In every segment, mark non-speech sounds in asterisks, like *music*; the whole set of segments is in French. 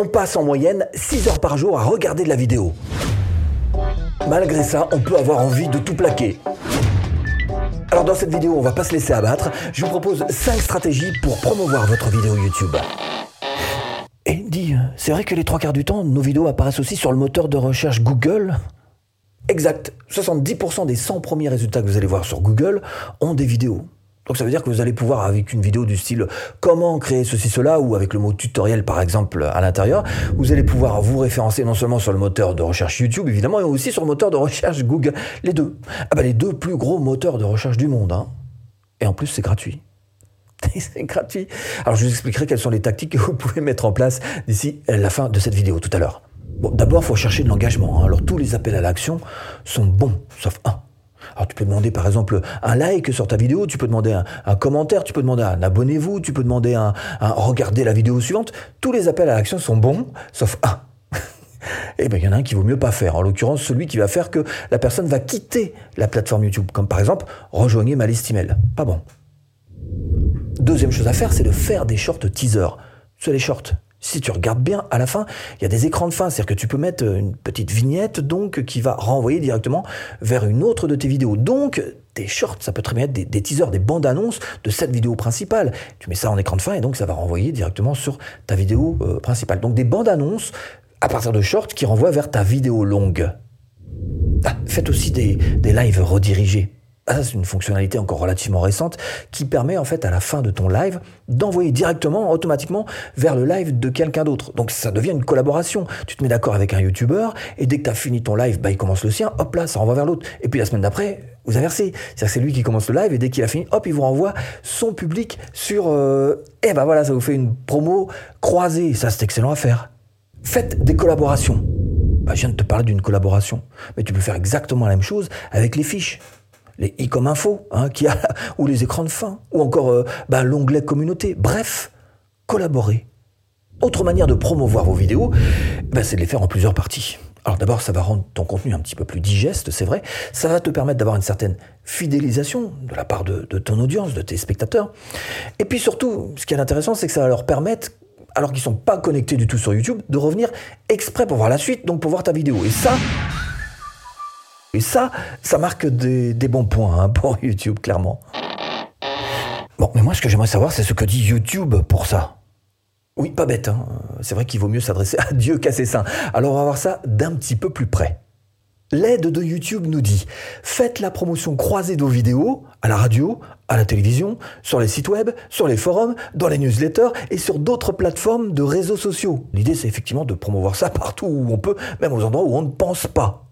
On passe en moyenne 6 heures par jour à regarder de la vidéo. Malgré ça, on peut avoir envie de tout plaquer. Alors dans cette vidéo, on va pas se laisser abattre. Je vous propose 5 stratégies pour promouvoir votre vidéo YouTube. Et dis, c'est vrai que les trois quarts du temps, nos vidéos apparaissent aussi sur le moteur de recherche Google Exact. 70% des 100 premiers résultats que vous allez voir sur Google ont des vidéos. Donc ça veut dire que vous allez pouvoir, avec une vidéo du style comment créer ceci, cela, ou avec le mot tutoriel par exemple à l'intérieur, vous allez pouvoir vous référencer non seulement sur le moteur de recherche YouTube évidemment, mais aussi sur le moteur de recherche Google. Les deux. Ah bah les deux plus gros moteurs de recherche du monde. Hein. Et en plus c'est gratuit. *laughs* c'est gratuit. Alors je vous expliquerai quelles sont les tactiques que vous pouvez mettre en place d'ici la fin de cette vidéo tout à l'heure. Bon, d'abord, il faut chercher de l'engagement. Hein. Alors, tous les appels à l'action sont bons, sauf un. Alors, tu peux demander, par exemple, un like sur ta vidéo, tu peux demander un, commentaire, tu peux demander un abonnez-vous, tu peux demander un, regardez la vidéo suivante. Tous les appels à l'action sont bons, sauf un. *laughs* Eh bien, il y en a un qui vaut mieux pas faire. En l'occurrence, celui qui va faire que la personne va quitter la plateforme YouTube. Comme par exemple, rejoignez ma liste email. Pas bon. Deuxième chose à faire, c'est de faire des shorts teasers. C'est les shorts. Si tu regardes bien, à la fin, il y a des écrans de fin, c'est-à-dire que tu peux mettre une petite vignette donc qui va renvoyer directement vers une autre de tes vidéos. Donc des shorts, ça peut très bien être des, teasers, des bandes annonces de cette vidéo principale. Tu mets ça en écran de fin et donc ça va renvoyer directement sur ta vidéo euh, principale. Donc des bandes annonces à partir de shorts qui renvoient vers ta vidéo longue. Ah, faites aussi des, des lives redirigés. Ah, c'est une fonctionnalité encore relativement récente qui permet en fait à la fin de ton live d'envoyer directement, automatiquement vers le live de quelqu'un d'autre. Donc ça devient une collaboration. Tu te mets d'accord avec un YouTuber et dès que tu as fini ton live, bah, il commence le sien, hop là, ça renvoie vers l'autre. Et puis la semaine d'après, vous inversez. C'est-à-dire que c'est lui qui commence le live et dès qu'il a fini, hop, il vous renvoie son public sur... euh, eh ben voilà, ça vous fait une promo croisée. Ça, c'est excellent à faire. Faites des collaborations. Bah, je viens de te parler d'une collaboration. Mais tu peux faire exactement la même chose avec les fiches les i comme info, hein, qui a, ou les écrans de fin, ou encore euh, bah, l'onglet communauté. Bref, collaborer. Autre manière de promouvoir vos vidéos, bah, c'est de les faire en plusieurs parties. Alors d'abord, ça va rendre ton contenu un petit peu plus digeste, c'est vrai. Ça va te permettre d'avoir une certaine fidélisation de la part de, ton audience, de tes spectateurs. Et puis surtout, ce qui est intéressant, c'est que ça va leur permettre, alors qu'ils ne sont pas connectés du tout sur YouTube, de revenir exprès pour voir la suite, donc pour voir ta vidéo. Et ça, et ça, ça marque des, bons points hein, pour *laughs* YouTube, clairement. Bon, mais moi, ce que j'aimerais savoir, c'est ce que dit YouTube pour ça. Oui, pas bête, hein. c'est vrai qu'il vaut mieux s'adresser *laughs* à Dieu qu'à ses saints. Alors, on va voir ça d'un petit peu plus près. L'aide de YouTube nous dit faites la promotion croisée de vos vidéos à la radio, à la télévision, sur les sites web, sur les forums, dans les newsletters et sur d'autres plateformes de réseaux sociaux. L'idée, c'est effectivement de promouvoir ça *laughs* partout où on peut, même aux endroits où on ne pense pas.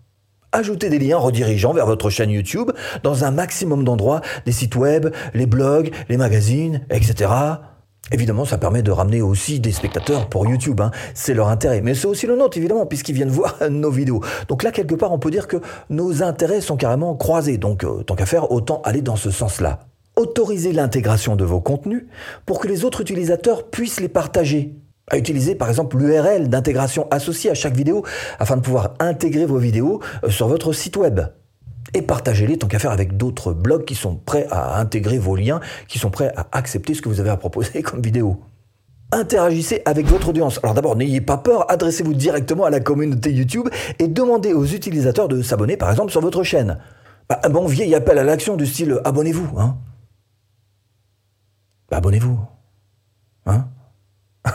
Ajoutez des liens redirigeants vers votre chaîne YouTube dans un maximum d'endroits, des sites web, les blogs, les magazines, etc. Évidemment, ça permet de ramener aussi des spectateurs pour YouTube. Hein. C'est leur intérêt. Mais c'est aussi le nôtre, évidemment, puisqu'ils viennent voir *laughs* nos vidéos. Donc là, quelque part, on peut dire que nos intérêts sont carrément croisés. Donc, euh, tant qu'à faire, autant aller dans ce sens-là. Autorisez l'intégration de vos contenus pour que les autres utilisateurs puissent les partager à utiliser par exemple l'URL d'intégration associée à chaque vidéo afin de pouvoir intégrer vos vidéos euh, sur votre site web. Et partagez-les tant qu'à faire avec d'autres blogs qui sont prêts à intégrer vos liens, qui sont prêts à accepter ce que vous avez à proposer *laughs* comme vidéo. Interagissez avec votre audience. Alors d'abord, n'ayez pas peur, adressez-vous directement à la communauté YouTube et demandez aux utilisateurs de s'abonner par exemple sur votre chaîne. Bah, un bon vieil appel à l'action du style abonnez-vous. Hein bah, abonnez-vous. Hein *laughs*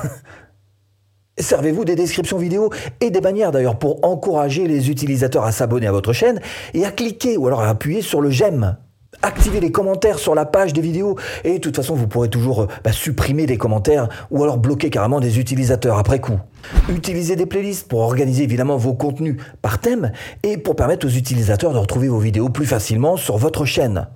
Servez-vous des descriptions vidéo et des bannières d'ailleurs pour encourager les utilisateurs à s'abonner à votre chaîne et à cliquer ou alors à appuyer sur le j'aime. Activez les commentaires sur la page des vidéos et de toute façon vous pourrez toujours euh, bah, supprimer des commentaires ou alors bloquer carrément des utilisateurs après coup. Utilisez des playlists pour organiser évidemment vos contenus par thème et pour permettre aux utilisateurs de retrouver vos vidéos plus facilement sur votre chaîne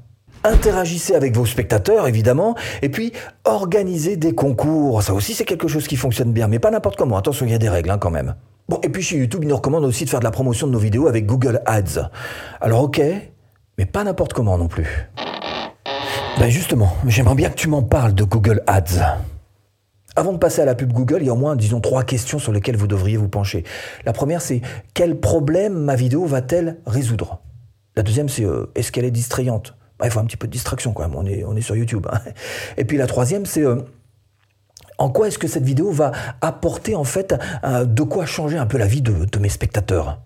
interagissez avec vos spectateurs, évidemment, et puis organisez des concours. Ça aussi, c'est quelque chose qui fonctionne bien, mais pas n'importe comment. Attention, il y a des règles hein, quand même. Bon, et puis chez YouTube, il nous recommande aussi de faire de la promotion de nos vidéos avec Google Ads. Alors ok, mais pas n'importe comment non plus. Ben justement, j'aimerais bien que tu m'en parles de Google Ads. Avant de passer à la pub Google, il y a au moins, disons, trois questions sur lesquelles vous devriez vous pencher. La première, c'est quel problème ma vidéo va-t-elle résoudre? La deuxième, c'est euh, est-ce qu'elle est distrayante? Bah, il faut un petit peu de distraction quand même, on est, on est sur YouTube. Hein. Et puis la troisième, c'est euh, En quoi est-ce que cette vidéo va apporter en fait de quoi changer un peu la vie de mes spectateurs?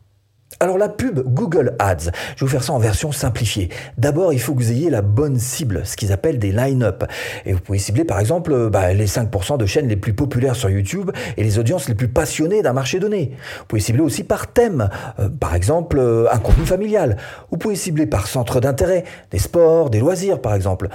Alors la pub Google Ads, je vais vous faire ça en version simplifiée. D'abord, il faut que vous ayez la bonne cible, ce qu'ils appellent des line-up. Et vous pouvez cibler par exemple euh, bah, les 5% de chaînes les plus populaires sur YouTube et les audiences les plus passionnées d'un marché donné. Vous pouvez cibler aussi par thème, euh, par exemple euh, un contenu familial. Vous pouvez cibler par centre d'intérêt, des sports, des loisirs par exemple,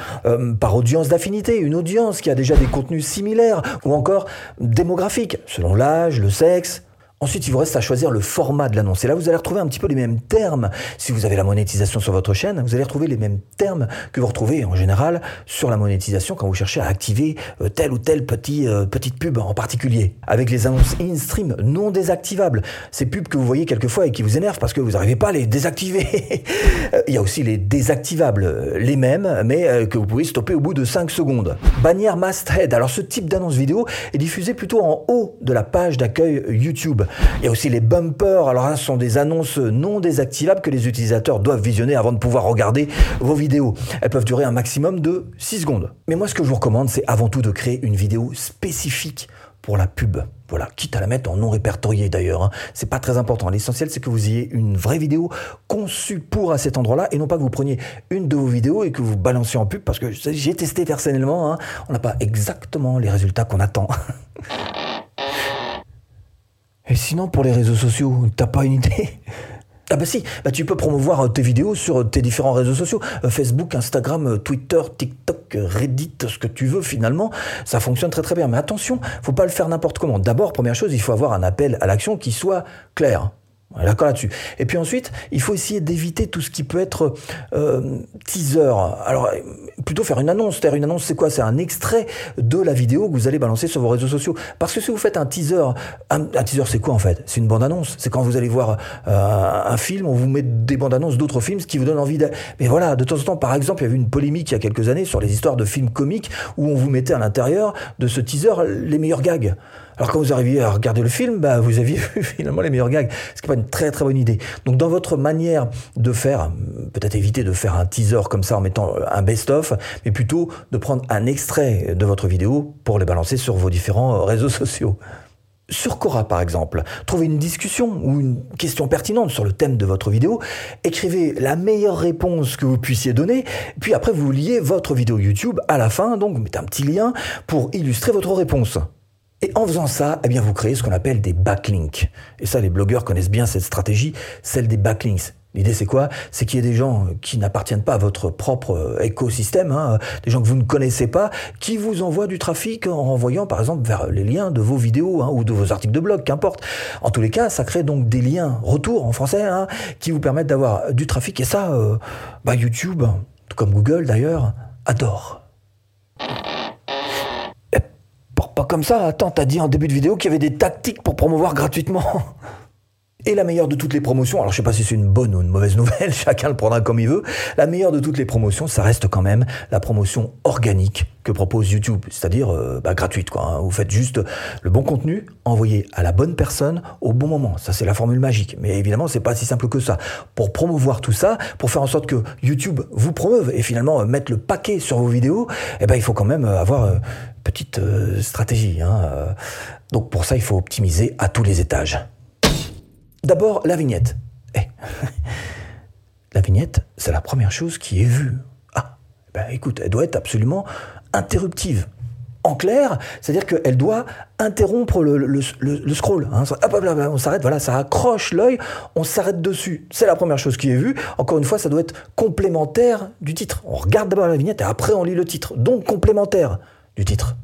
par audience d'affinité, une audience qui a déjà des contenus similaires, ou encore démographique, selon l'âge, le sexe, Ensuite, il vous reste à choisir le format de l'annonce. Et là, vous allez retrouver un petit peu les mêmes termes. Si vous avez la monétisation sur votre chaîne, vous allez retrouver les mêmes termes que vous retrouvez en général sur la monétisation quand vous cherchez à activer euh, tel ou tel petit, euh, petite pub en particulier. Avec les annonces in-stream non désactivables. Ces pubs que vous voyez quelquefois et qui vous énervent parce que vous n'arrivez pas à les désactiver. *laughs* Euh, il y a aussi les désactivables, les mêmes, mais que vous pouvez stopper au bout de 5 secondes. Bannière masthead. Alors, ce type d'annonce vidéo est diffusé plutôt en haut de la page d'accueil YouTube. Il y a aussi les bumpers. Alors là, ce sont des annonces non désactivables que les utilisateurs doivent visionner avant de pouvoir regarder vos vidéos. Elles peuvent durer un maximum de 6 secondes. Mais moi, ce que je vous recommande, c'est avant tout de créer une vidéo spécifique pour la pub. Voilà, quitte à la mettre en non répertorié d'ailleurs. Hein. C'est pas très important. L'essentiel, c'est que vous ayez une vraie vidéo conçue pour à cet endroit-là et non pas que vous preniez une de vos vidéos et que vous balanciez en pub parce que j'ai testé personnellement. Hein. on n'a pas exactement les résultats qu'on attend. *laughs* Et sinon, pour les réseaux sociaux, t'as pas une idée *laughs* ah bah si, bah tu peux promouvoir euh, tes vidéos sur euh, tes différents réseaux sociaux, euh, Facebook, Instagram, Twitter, TikTok, Reddit, ce que tu veux finalement, ça fonctionne très très bien. Mais attention, faut pas le faire n'importe comment. D'abord, première chose, il faut avoir un appel à l'action qui soit clair. D'accord là-dessus. Et puis ensuite, il faut essayer d'éviter tout ce qui peut être euh, teaser. Alors, plutôt faire une annonce. C'est-à-dire une annonce, c'est quoi? C'est un extrait de la vidéo que vous allez balancer sur vos réseaux sociaux. Parce que si vous faites un teaser, un, teaser, c'est quoi en fait? C'est une bande-annonce. C'est quand vous allez voir euh, un film, on vous met des bandes-annonces d'autres films, ce qui vous donne envie de... Mais voilà, de temps en temps, par exemple, il y avait une polémique il y a quelques années sur les histoires de films comiques où on vous mettait à l'intérieur de ce teaser les meilleurs gags. Alors quand vous arriviez à regarder le film, bah, vous aviez vu *laughs* finalement les meilleurs gags, ce qui n'est pas une très très bonne idée. Donc dans votre manière de faire, peut-être éviter de faire un teaser comme ça en mettant un best-of, mais plutôt de prendre un extrait de votre vidéo pour les balancer sur vos différents réseaux *laughs* sociaux. Sur Cora, par exemple, trouvez une discussion ou une question pertinente sur le thème de votre vidéo, écrivez la meilleure réponse que vous puissiez donner, puis après vous liez votre vidéo YouTube à la fin, donc vous mettez un petit lien pour illustrer votre réponse. Et en faisant ça, eh bien, vous créez ce qu'on appelle des backlinks. Et ça, les blogueurs connaissent bien cette stratégie, celle des backlinks. L'idée, c'est quoi? C'est qu'il y ait des gens qui n'appartiennent pas à votre propre euh, écosystème, hein, des gens que vous ne connaissez pas, qui vous envoient du trafic en renvoyant, par exemple, vers les liens de vos vidéos hein, ou de vos articles de blog, qu'importe. En tous les cas, ça crée donc des liens retour en français hein, qui vous permettent d'avoir du trafic. Et ça, euh, bah, YouTube, comme Google d'ailleurs, adore pas comme ça. Attends, t'as dit en début de vidéo qu'il y avait des tactiques pour promouvoir gratuitement. *laughs* Et la meilleure de toutes les promotions, alors je sais pas si c'est une bonne ou une mauvaise *laughs* nouvelle, chacun le prendra comme il veut, la meilleure de toutes les promotions, ça reste quand même la promotion organique que propose YouTube, c'est-à-dire euh, bah, gratuite. Quoi, hein. Vous faites juste le bon contenu, envoyé à la bonne personne au bon moment. Ça, c'est la formule magique. Mais évidemment, c'est pas si simple que ça. Pour promouvoir tout ça, pour faire en sorte que YouTube vous promeuve et finalement euh, mettre le paquet sur vos vidéos, eh ben, il faut quand même euh, avoir une petite stratégie. Hein. Donc pour ça, il faut optimiser à tous les étages. D'abord, la vignette. Eh. *laughs* la vignette, c'est la première chose qui est vue. Ah, ben écoute, elle doit être absolument interruptive. En clair, c'est-à-dire qu'elle doit interrompre le, scroll. Hein. on s'arrête, voilà, ça accroche l'œil, on s'arrête dessus. C'est la première chose qui est vue. Encore une fois, ça doit être complémentaire du titre. On regarde d'abord la vignette et après on lit le titre. Donc complémentaire du titre.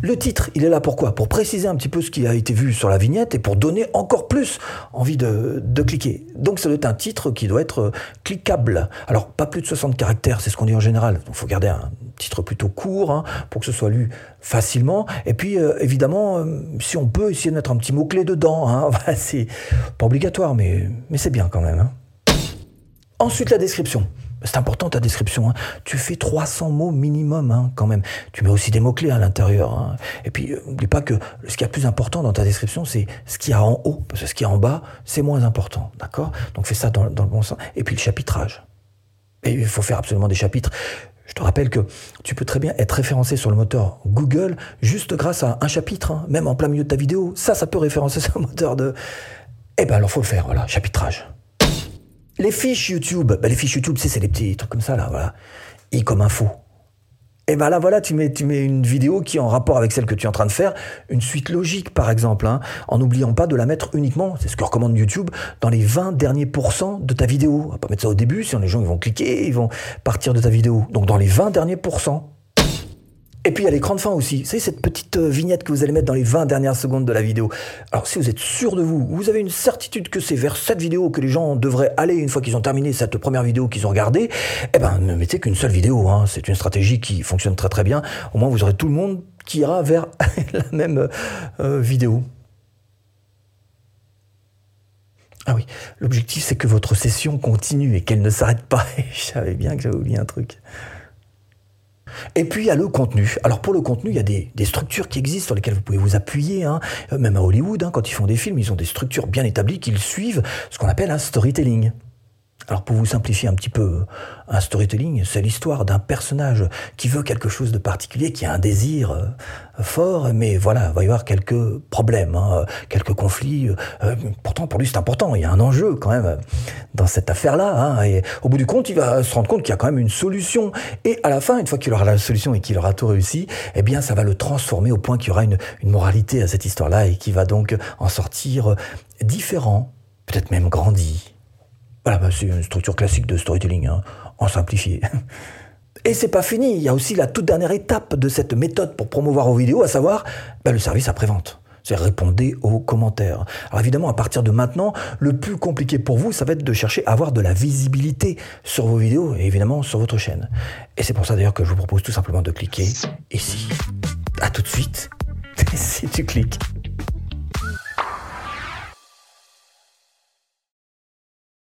Le titre, il est là pourquoi Pour préciser un petit peu ce qui a été vu sur la vignette et pour donner encore plus envie de, cliquer. Donc ça doit être un titre qui doit être euh, cliquable. Alors pas plus de 60 caractères, c'est ce qu'on dit en général. Il faut garder un titre plutôt court hein, pour que ce soit lu facilement. Et puis euh, évidemment, euh, si on peut essayer de mettre un petit mot-clé dedans, hein, *laughs* c'est pas obligatoire, mais, mais c'est bien quand même. Hein. Ensuite la description. C'est important ta description. Hein. Tu fais 300 mots minimum hein, quand même. Tu mets aussi des mots-clés à l'intérieur. Hein. Et puis, euh, n'oublie pas que ce qui est plus important dans ta description, c'est ce qu'il y a en haut. Parce que ce qui est en bas, c'est moins important. D'accord? Donc fais ça dans, dans, le bon sens. Et puis le chapitrage. Et il faut faire absolument des chapitres Je te rappelle que tu peux très bien être référencé sur le moteur Google juste grâce à un chapitre, hein, même en plein milieu de ta vidéo. Ça, ça peut référencer *laughs* sur le moteur de... Eh ben alors faut le faire, voilà, chapitrage. Les fiches YouTube, ben, les fiches YouTube, c'est les petits trucs comme ça, là, voilà. I comme info. Et ben là, voilà, tu mets, tu mets une vidéo qui est en rapport avec celle que tu es en train de faire, une suite logique, par exemple, hein, en n'oubliant pas de la mettre uniquement, c'est ce que recommande YouTube, dans les 20 derniers pourcents de ta vidéo. On va pas mettre ça au début, sinon les gens ils vont cliquer, ils vont partir de ta vidéo. Donc dans les 20 derniers pourcents. Et puis il y a l'écran de fin aussi. Vous savez, cette petite euh, vignette que vous allez mettre dans les 20 dernières secondes de la vidéo. Alors si vous êtes sûr de vous, vous avez une certitude que c'est vers cette vidéo que les gens devraient aller une fois qu'ils ont terminé cette première vidéo qu'ils ont regardée, eh ben ne mettez qu'une seule vidéo. Hein. C'est une stratégie qui fonctionne très très bien. Au moins vous aurez tout le monde qui ira vers *laughs* la même euh, vidéo. Ah oui, l'objectif c'est que votre session continue et qu'elle ne s'arrête pas. *laughs* Je savais bien que j'avais oublié un truc. Et puis il y a le contenu. Alors pour le contenu, il y a des, structures qui existent sur lesquelles vous pouvez vous appuyer. Hein. Euh, même à Hollywood, hein, quand ils font des films, ils ont des structures bien établies qu'ils suivent ce qu'on appelle un storytelling. Alors pour vous simplifier un petit peu, un storytelling, c'est l'histoire d'un personnage qui veut quelque chose de particulier, qui a un désir euh, fort, mais voilà, il va y avoir quelques problèmes, hein, quelques conflits. Euh, pourtant, pour lui, c'est important, il y a un enjeu quand même dans cette affaire-là. Hein, et au bout du compte, il va se rendre compte qu'il y a quand même une solution. Et à la fin, une fois qu'il aura la solution et qu'il aura tout réussi, eh bien, ça va le transformer au point qu'il y aura une, une moralité à cette histoire-là et qui va donc en sortir différent, peut-être même grandi. Voilà, bah, c'est une structure classique de storytelling, hein, en simplifié. *laughs* Et c'est pas fini, il y a aussi la toute dernière étape de cette méthode pour promouvoir vos vidéos, à savoir bah, le service après-vente. C'est répondre aux commentaires. Alors évidemment, à partir de maintenant, le plus compliqué pour vous, ça va être de chercher à avoir de la visibilité sur vos vidéos et évidemment sur votre chaîne. Et c'est pour ça d'ailleurs que je vous propose tout simplement de cliquer ici. À tout de suite, *laughs* si tu cliques.